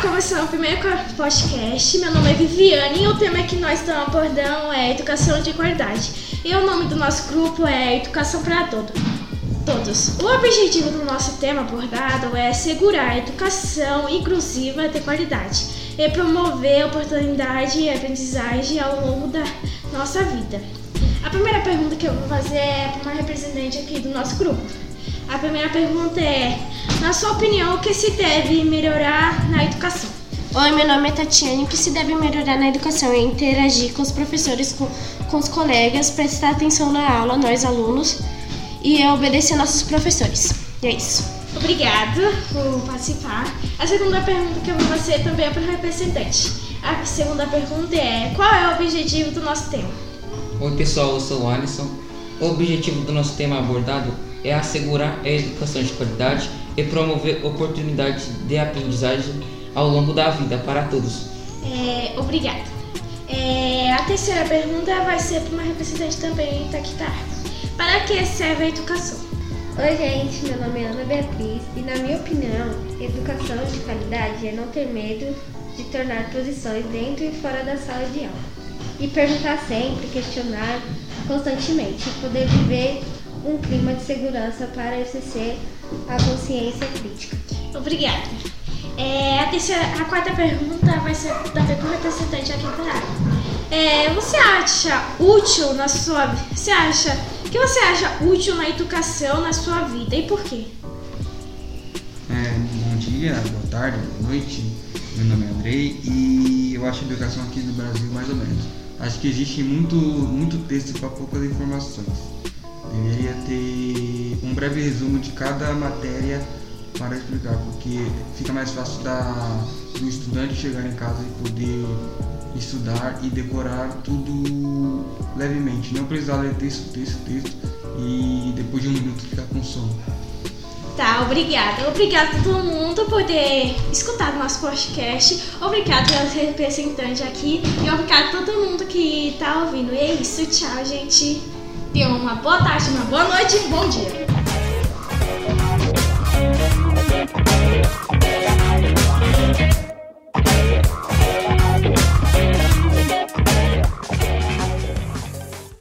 começar o primeiro podcast. Meu nome é Viviane e o tema que nós estamos abordando é educação de qualidade. E o nome do nosso grupo é Educação para Todos. Todos. O objetivo do nosso tema abordado é assegurar a educação inclusiva de qualidade e promover oportunidade e aprendizagem ao longo da nossa vida. A primeira pergunta que eu vou fazer é para uma representante aqui do nosso grupo. A primeira pergunta é: na sua opinião, o que se deve melhorar? Oi, meu nome é Tatiane. O que se deve melhorar na educação é interagir com os professores, com, com os colegas, prestar atenção na aula, nós alunos, e obedecer nossos professores. E é isso. Obrigada por participar. A segunda pergunta que eu vou fazer também é para o representante. A segunda pergunta é: qual é o objetivo do nosso tema? Oi, pessoal, eu sou o Alisson. O objetivo do nosso tema abordado é assegurar a educação de qualidade e promover oportunidades de aprendizagem ao longo da vida para todos. É, obrigada. É, a terceira pergunta vai ser para uma representante também da Para que serve a educação? Oi, gente, meu nome é Ana Beatriz e, na minha opinião, educação de qualidade é não ter medo de tornar posições dentro e fora da sala de aula. E perguntar sempre, questionar constantemente, poder viver um clima de segurança para exercer a consciência crítica. Obrigada. É, a, terceira, a quarta pergunta vai ser também para o representante aqui da. É, você acha útil na sua você acha que você acha útil na educação na sua vida e por quê? É, bom dia, boa tarde, boa noite. Meu nome é Andrei e eu acho a educação aqui no Brasil mais ou menos. Acho que existe muito, muito texto para poucas informações. Deveria ter um breve resumo de cada matéria para explicar, porque fica mais fácil da, do estudante chegar em casa e poder estudar e decorar tudo levemente. Não precisar ler texto, texto, texto e depois de um minuto ficar com sono. Tá, obrigada. Obrigada a todo mundo por ter escutado nosso podcast. Obrigada aos representantes aqui e obrigado a todo mundo que tá ouvindo. E é isso, tchau, gente. Tenham uma boa tarde, uma boa noite e um bom dia.